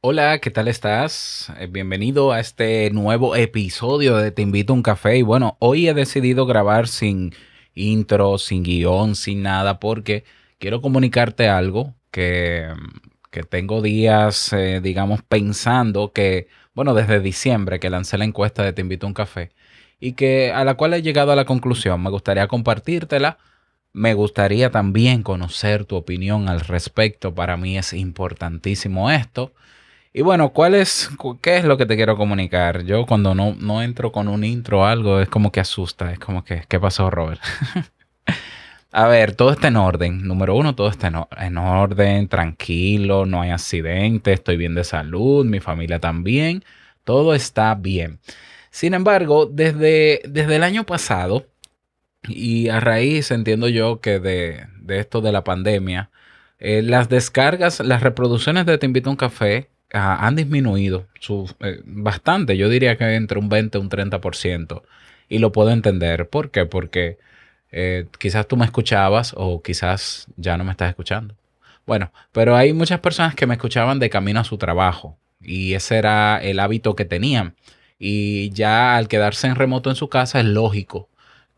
Hola, ¿qué tal estás? Eh, Bienvenido a este nuevo episodio de Te invito a un café. Y bueno, hoy he decidido grabar sin intro, sin guion, sin nada, porque quiero comunicarte algo que, que tengo días, eh, digamos, pensando que, bueno, desde diciembre que lancé la encuesta de Te invito a un café y que a la cual he llegado a la conclusión. Me gustaría compartírtela. Me gustaría también conocer tu opinión al respecto. Para mí es importantísimo esto. Y bueno, ¿cuál es, qué es lo que te quiero comunicar? Yo cuando no, no entro con un intro o algo, es como que asusta, es como que, ¿qué pasó, Robert? A ver, todo está en orden. Número uno, todo está en, orden, tranquilo, no hay accidente, estoy bien de salud, mi familia también, todo está bien. Sin embargo, desde, desde el año pasado, y a raíz, entiendo yo, que de, de esto de la pandemia, eh, las descargas, las reproducciones de Te invito a un café han disminuido su- eh, bastante. Yo diría que entre un 20 y un 30%. Y lo puedo entender. ¿Por qué? Porque eh, quizás tú me escuchabas o quizás ya no me estás escuchando. Bueno, pero hay muchas personas que me escuchaban de camino a su trabajo. Y ese era el hábito que tenían. Y ya al quedarse en remoto en su casa es lógico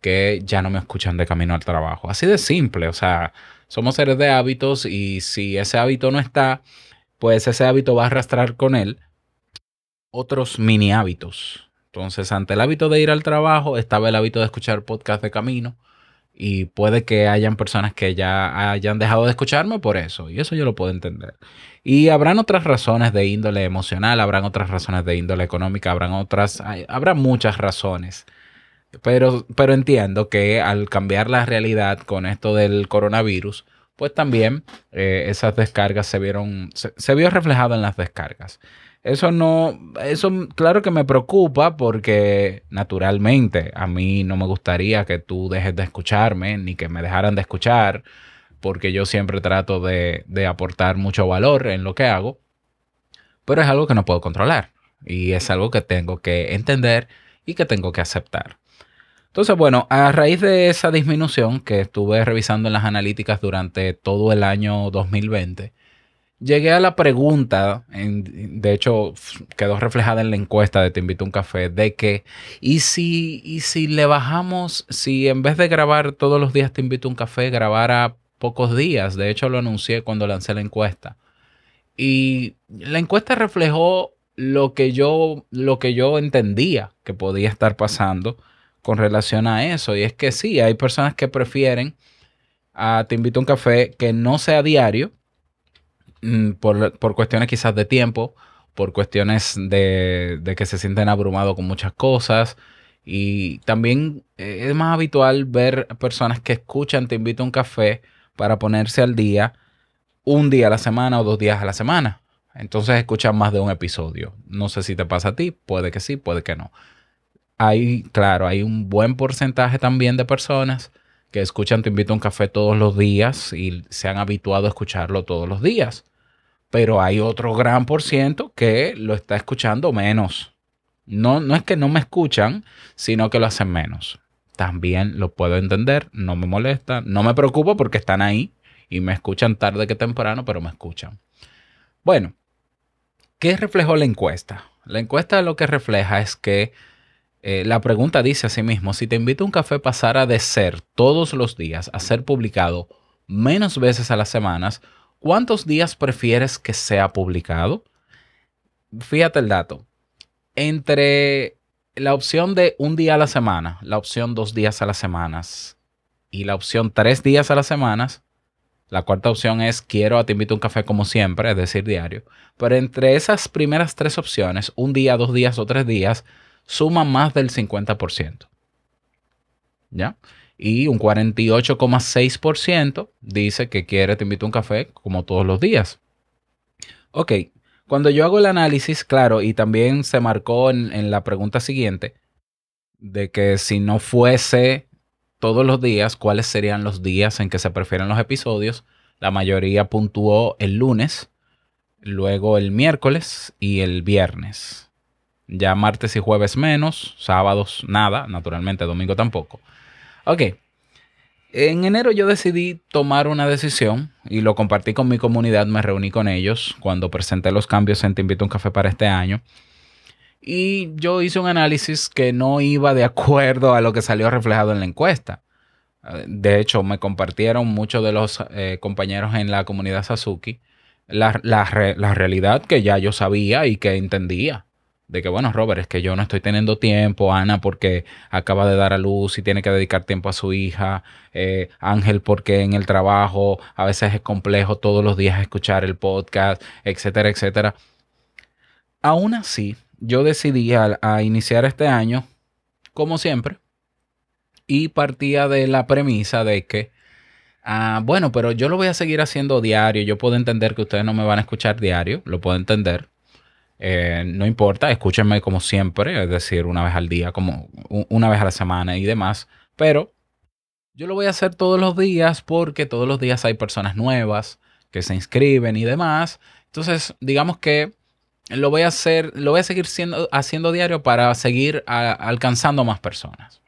que ya no me escuchan de camino al trabajo. Así de simple, o sea, somos seres de hábitos y si ese hábito no está, pues ese hábito va a arrastrar con él otros mini hábitos. Entonces, ante el hábito de ir al trabajo, estaba el hábito de escuchar podcast de camino y puede que hayan personas que ya hayan dejado de escucharme por eso, y eso yo lo puedo entender. Y habrán otras razones de índole emocional, habrán otras razones de índole económica, habrán otras, habrá muchas razones. Pero, pero entiendo que al cambiar la realidad con esto del coronavirus, pues también eh, esas descargas se vieron, se, se vio reflejado en las descargas. Eso no, eso claro que me preocupa porque naturalmente a mí no me gustaría que tú dejes de escucharme ni que me dejaran de escuchar porque yo siempre trato de, de aportar mucho valor en lo que hago, pero es algo que no puedo controlar y es algo que tengo que entender y que tengo que aceptar. Entonces, bueno, a raíz de esa disminución que estuve revisando en las analíticas durante todo el año 2020, llegué a la pregunta, de hecho quedó reflejada en la encuesta de Te invito a un café, de que, ¿y si, y si le bajamos, si en vez de grabar todos los días Te invito a un café, grabara pocos días? De hecho, lo anuncié cuando lancé la encuesta. Y la encuesta reflejó lo que yo, lo que yo entendía que podía estar pasando con relación a eso. Y es que sí, hay personas que prefieren a Te invito a un café que no sea diario, mm, por, por cuestiones quizás de tiempo, por cuestiones de, de que se sienten abrumados con muchas cosas. Y también eh, es más habitual ver personas que escuchan Te invito a un café para ponerse al día un día a la semana o dos días a la semana. Entonces escuchan más de un episodio. No sé si te pasa a ti, puede que sí, puede que no. Hay, claro, hay un buen porcentaje también de personas que escuchan Te invito a un café todos los días y se han habituado a escucharlo todos los días. Pero hay otro gran por ciento que lo está escuchando menos. No, no es que no me escuchan, sino que lo hacen menos. También lo puedo entender, no me molesta, no me preocupa porque están ahí y me escuchan tarde que temprano, pero me escuchan. Bueno, ¿qué reflejó la encuesta? La encuesta lo que refleja es que eh, la pregunta dice así mismo, si te invito a un café pasara de ser todos los días a ser publicado menos veces a las semanas, ¿cuántos días prefieres que sea publicado? Fíjate el dato. Entre la opción de un día a la semana, la opción dos días a las semanas y la opción tres días a las semanas, la cuarta opción es quiero a te invito a un café como siempre, es decir, diario. Pero entre esas primeras tres opciones, un día, dos días o tres días, suman más del 50%. ¿Ya? Y un 48,6% dice que quiere te invito a un café como todos los días. Ok, cuando yo hago el análisis, claro, y también se marcó en, en la pregunta siguiente, de que si no fuese todos los días, cuáles serían los días en que se prefieren los episodios. La mayoría puntuó el lunes, luego el miércoles y el viernes. Ya martes y jueves menos, sábados nada, naturalmente domingo tampoco. Ok, En enero yo decidí tomar una decisión y lo compartí con mi comunidad, me reuní con ellos cuando presenté los cambios en Te invito a un café para este año. Y yo hice un análisis que no iba de acuerdo a lo que salió reflejado en la encuesta. De hecho, me compartieron muchos de los eh, compañeros en la comunidad Sasuki la, la realidad que ya yo sabía y que entendía de que, bueno, Robert, es que yo no estoy teniendo tiempo, Ana porque acaba de dar a luz y tiene que dedicar tiempo a su hija, eh, Ángel porque en el trabajo a veces es complejo todos los días escuchar el podcast, etcétera, etcétera. Aún así, yo decidí a, iniciar este año, como siempre, y partía de la premisa de que, ah, bueno, pero yo lo voy a seguir haciendo diario, yo puedo entender que ustedes no me van a escuchar diario, lo puedo entender eh, no importa, escúchenme como siempre, es decir, una vez al día, como una vez a la semana y demás, pero yo lo voy a hacer todos los días porque todos los días hay personas nuevas que se inscriben y demás. Entonces, digamos que lo voy a hacer, lo voy a seguir siendo, haciendo diario para seguir alcanzando más personas.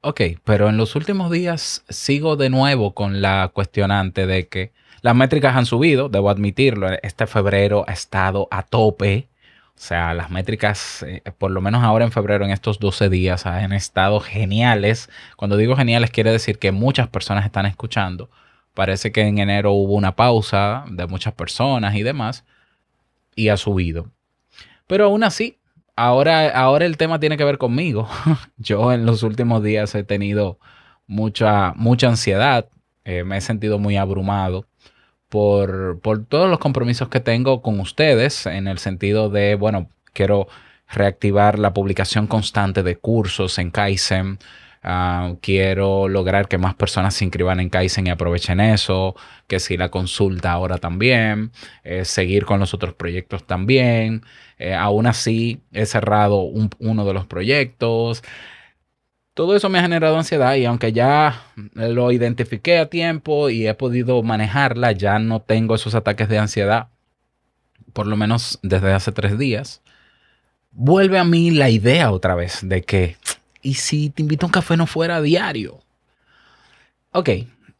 Ok, pero en los últimos días sigo de nuevo con la cuestionante de que las métricas han subido, debo admitirlo. Este febrero ha estado a tope. O sea, las métricas, eh, por lo menos ahora en febrero, en estos 12 días, han estado geniales. Cuando digo geniales, quiere decir que muchas personas están escuchando. Parece que en enero hubo una pausa de muchas personas y demás. Y ha subido. Pero aún así, ahora, ahora el tema tiene que ver conmigo. Yo en los últimos días he tenido mucha, mucha ansiedad. Eh, me he sentido muy abrumado por, todos los compromisos que tengo con ustedes en el sentido de, bueno, quiero reactivar la publicación constante de cursos en Kaizen. Ah, quiero lograr que más personas se inscriban en Kaizen y aprovechen eso, que si la consulta ahora también, eh, seguir con los otros proyectos también. Eh, aún así, he cerrado uno de los proyectos. Todo eso me ha generado ansiedad y aunque ya lo identifiqué a tiempo y he podido manejarla, ya no tengo esos ataques de ansiedad, por lo menos desde hace tres días. Vuelve a mí la idea otra vez de que, ¿y si te invito a un café no fuera a diario? Ok,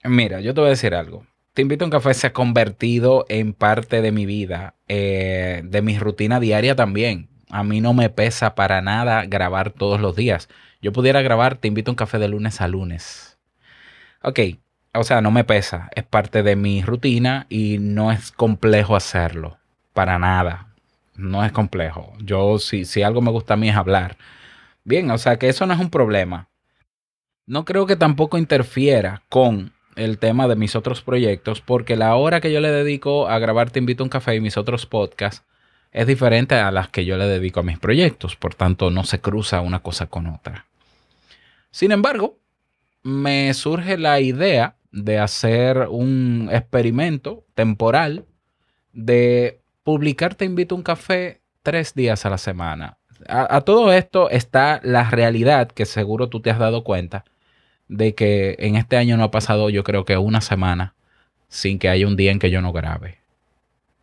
mira, yo te voy a decir algo. Te invito a un café se ha convertido en parte de mi vida, eh, de mi rutina diaria también. A mí no me pesa para nada grabar todos los días yo pudiera grabar, te invito a un café de lunes a lunes. Ok, o sea, no me pesa, es parte de mi rutina y no es complejo hacerlo, para nada. No es complejo. Yo, si, si algo me gusta a mí es hablar. Bien, o sea que eso no es un problema. No creo que tampoco interfiera con el tema de mis otros proyectos, porque la hora que yo le dedico a grabar Te invito a un café y mis otros podcasts es diferente a las que yo le dedico a mis proyectos, por tanto no se cruza una cosa con otra. Sin embargo, me surge la idea de hacer un experimento temporal de publicar Te invito a un café tres días a la semana. A, todo esto está la realidad que seguro tú te has dado cuenta de que en este año no ha pasado yo creo que una semana sin que haya un día en que yo no grabe.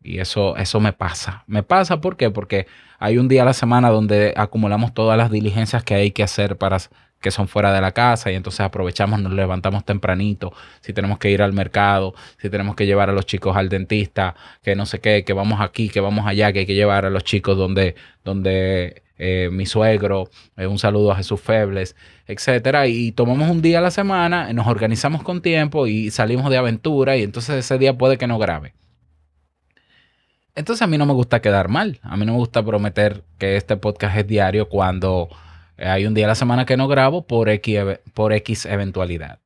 Y eso, eso me pasa. Me pasa. Porque hay un día a la semana donde acumulamos todas las diligencias que hay que hacer para que son fuera de la casa y entonces aprovechamos, nos levantamos tempranito, si tenemos que ir al mercado, si tenemos que llevar a los chicos al dentista, que no sé qué, que vamos aquí, que vamos allá, que hay que llevar a los chicos donde, donde eh, mi suegro, eh, un saludo a Jesús Febles, etcétera, y tomamos un día a la semana, nos organizamos con tiempo y salimos de aventura y entonces ese día puede que no grabe. Entonces a mí no me gusta quedar mal. A mí no me gusta prometer que este podcast es diario cuando eh, hay un día a la semana que no grabo por X, por X eventualidad.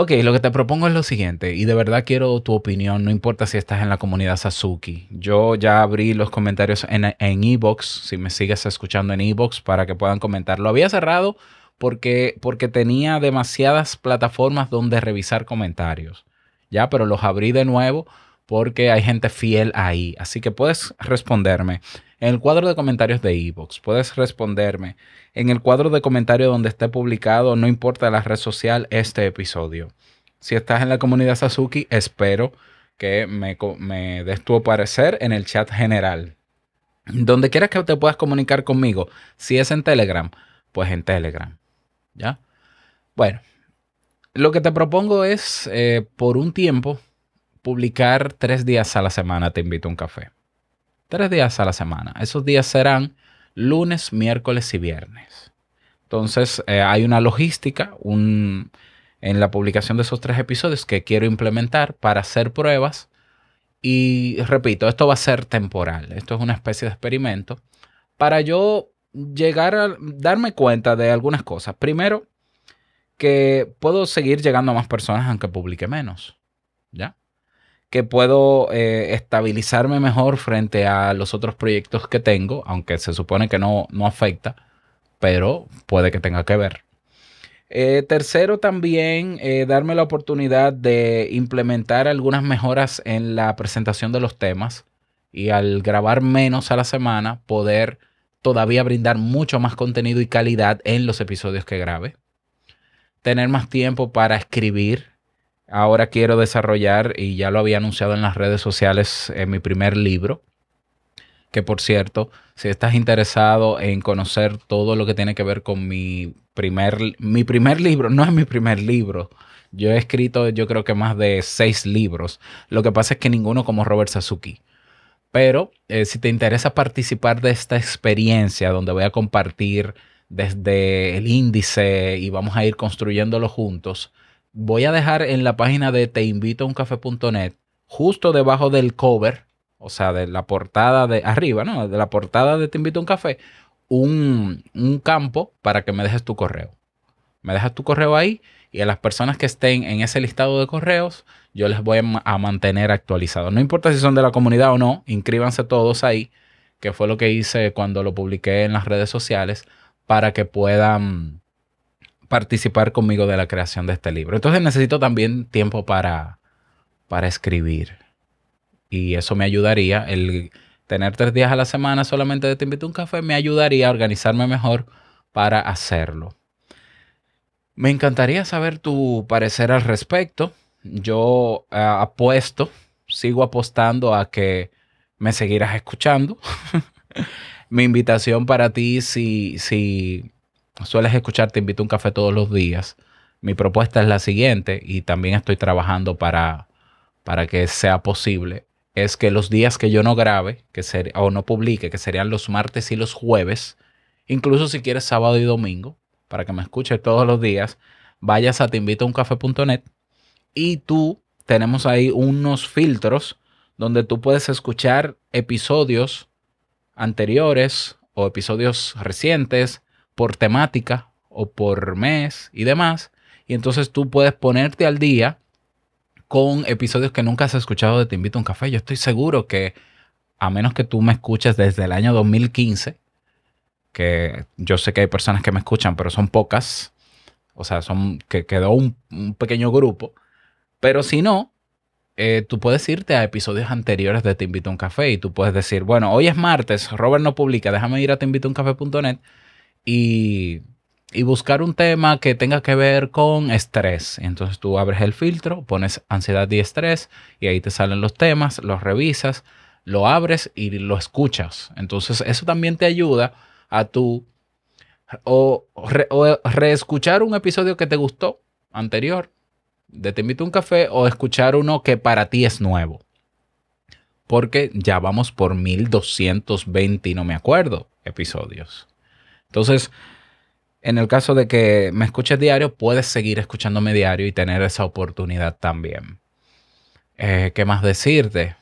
Ok, lo que te propongo es lo siguiente, y de verdad quiero tu opinión, no importa si estás en la comunidad Sasuki. Yo ya abrí los comentarios en Evox, si me sigues escuchando en Evox, para que puedan comentar. Lo había cerrado porque, porque tenía demasiadas plataformas donde revisar comentarios, ya, pero los abrí de nuevo porque hay gente fiel ahí. Así que puedes responderme en el cuadro de comentarios de Evox. Puedes responderme en el cuadro de comentarios donde esté publicado, no importa la red social, este episodio. Si estás en la comunidad Sasuki, espero que me, des tu parecer en el chat general. Donde quieras que te puedas comunicar conmigo, si es en Telegram, pues en Telegram. ¿Ya? Bueno, lo que te propongo es, eh, por un tiempo, publicar tres días a la semana, te invito a un café. Tres días a la semana. Esos días serán lunes, miércoles y viernes. Entonces, eh, hay una logística en la publicación de esos tres episodios que quiero implementar para hacer pruebas. Y repito, esto va a ser temporal. Esto es una especie de experimento para yo llegar a darme cuenta de algunas cosas. Primero, que puedo seguir llegando a más personas aunque publique menos. ¿Ya? Que puedo eh, estabilizarme mejor frente a los otros proyectos que tengo, aunque se supone que no, no afecta, pero puede que tenga que ver. Eh, tercero, también eh, darme la oportunidad de implementar algunas mejoras en la presentación de los temas y al grabar menos a la semana, poder todavía brindar mucho más contenido y calidad en los episodios que grabe. Tener más tiempo para escribir. Ahora quiero desarrollar, y ya lo había anunciado en las redes sociales, en mi primer libro. Que por cierto, si estás interesado en conocer todo lo que tiene que ver con mi primer, mi primer libro, no es mi primer libro. Yo he escrito yo creo que más de seis libros. Lo que pasa es que ninguno como Robert Sasuki. Pero eh, si te interesa participar de esta experiencia donde voy a compartir desde el índice y vamos a ir construyéndolo juntos, voy a dejar en la página de teinvitouncafe.net, justo debajo del cover, o sea, de la portada de arriba, ¿no? De la portada de Te invito a un café, un, un campo para que me dejes tu correo. Me dejas tu correo ahí y a las personas que estén en ese listado de correos, yo les voy a, mantener actualizados. No importa si son de la comunidad o no, inscríbanse todos ahí, que fue lo que hice cuando lo publiqué en las redes sociales, para que puedan participar conmigo de la creación de este libro. Entonces necesito también tiempo para, para escribir. Y eso me ayudaría, el tener tres días a la semana solamente de Te invito a un café, me ayudaría a organizarme mejor para hacerlo. Me encantaría saber tu parecer al respecto. Yo eh, apuesto, sigo apostando a que me seguirás escuchando. Mi invitación para ti, si, si sueles escuchar, te invito a un café todos los días. Mi propuesta es la siguiente y también estoy trabajando para, para que sea posible. Es que los días que yo no grabe que o no publique, que serían los martes y los jueves, incluso si quieres sábado y domingo, para que me escuches todos los días, vayas a teinvitouncafé.net y tú tenemos ahí unos filtros donde tú puedes escuchar episodios anteriores o episodios recientes por temática o por mes y demás. Y entonces tú puedes ponerte al día con episodios que nunca has escuchado de Te invito a un café. Yo estoy seguro que, a menos que tú me escuches desde el año 2015, que yo sé que hay personas que me escuchan, pero son pocas. O sea, son que quedó un, pequeño grupo. Pero si no, eh, tú puedes irte a episodios anteriores de Te Invito a un Café y tú puedes decir, bueno, hoy es martes, Robert no publica, déjame ir a teinvitouncafé.net y, buscar un tema que tenga que ver con estrés. Entonces tú abres el filtro, pones ansiedad y estrés y ahí te salen los temas, los revisas, lo abres y lo escuchas. Entonces eso también te ayuda a tu o, reescuchar un episodio que te gustó anterior de Te invito a un café o escuchar uno que para ti es nuevo. Porque ya vamos por 1220 y no me acuerdo episodios. Entonces, en el caso de que me escuches diario, puedes seguir escuchándome diario y tener esa oportunidad también. Eh, ¿Qué más decirte?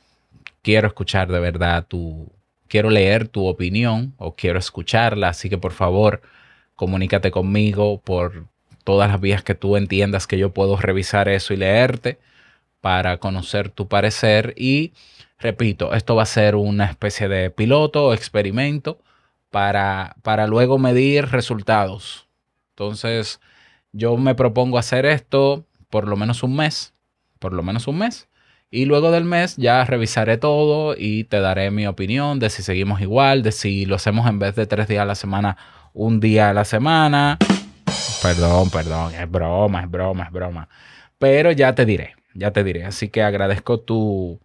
Quiero escuchar de verdad tu, quiero leer tu opinión o quiero escucharla, así que por favor comunícate conmigo por todas las vías que tú entiendas que yo puedo revisar eso y leerte para conocer tu parecer y repito, esto va a ser una especie de piloto o experimento para, para luego medir resultados. Entonces, yo me propongo hacer esto por lo menos un mes, por lo menos un mes y luego del mes ya revisaré todo y te daré mi opinión de si seguimos igual, de si lo hacemos en vez de tres días a la semana, un día a la semana. Perdón, perdón, es broma, es broma, es broma. Pero ya te diré, ya te diré. Así que agradezco tu,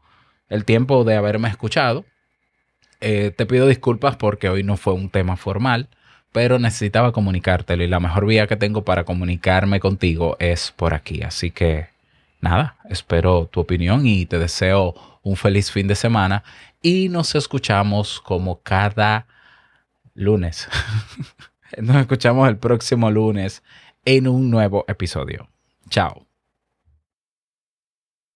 el tiempo de haberme escuchado. Eh, te pido disculpas porque hoy no fue un tema formal, pero necesitaba comunicártelo y la mejor vía que tengo para comunicarme contigo es por aquí. Así que nada, espero tu opinión y te deseo un feliz fin de semana y nos escuchamos como cada lunes. nos escuchamos el próximo lunes en un nuevo episodio. Chao.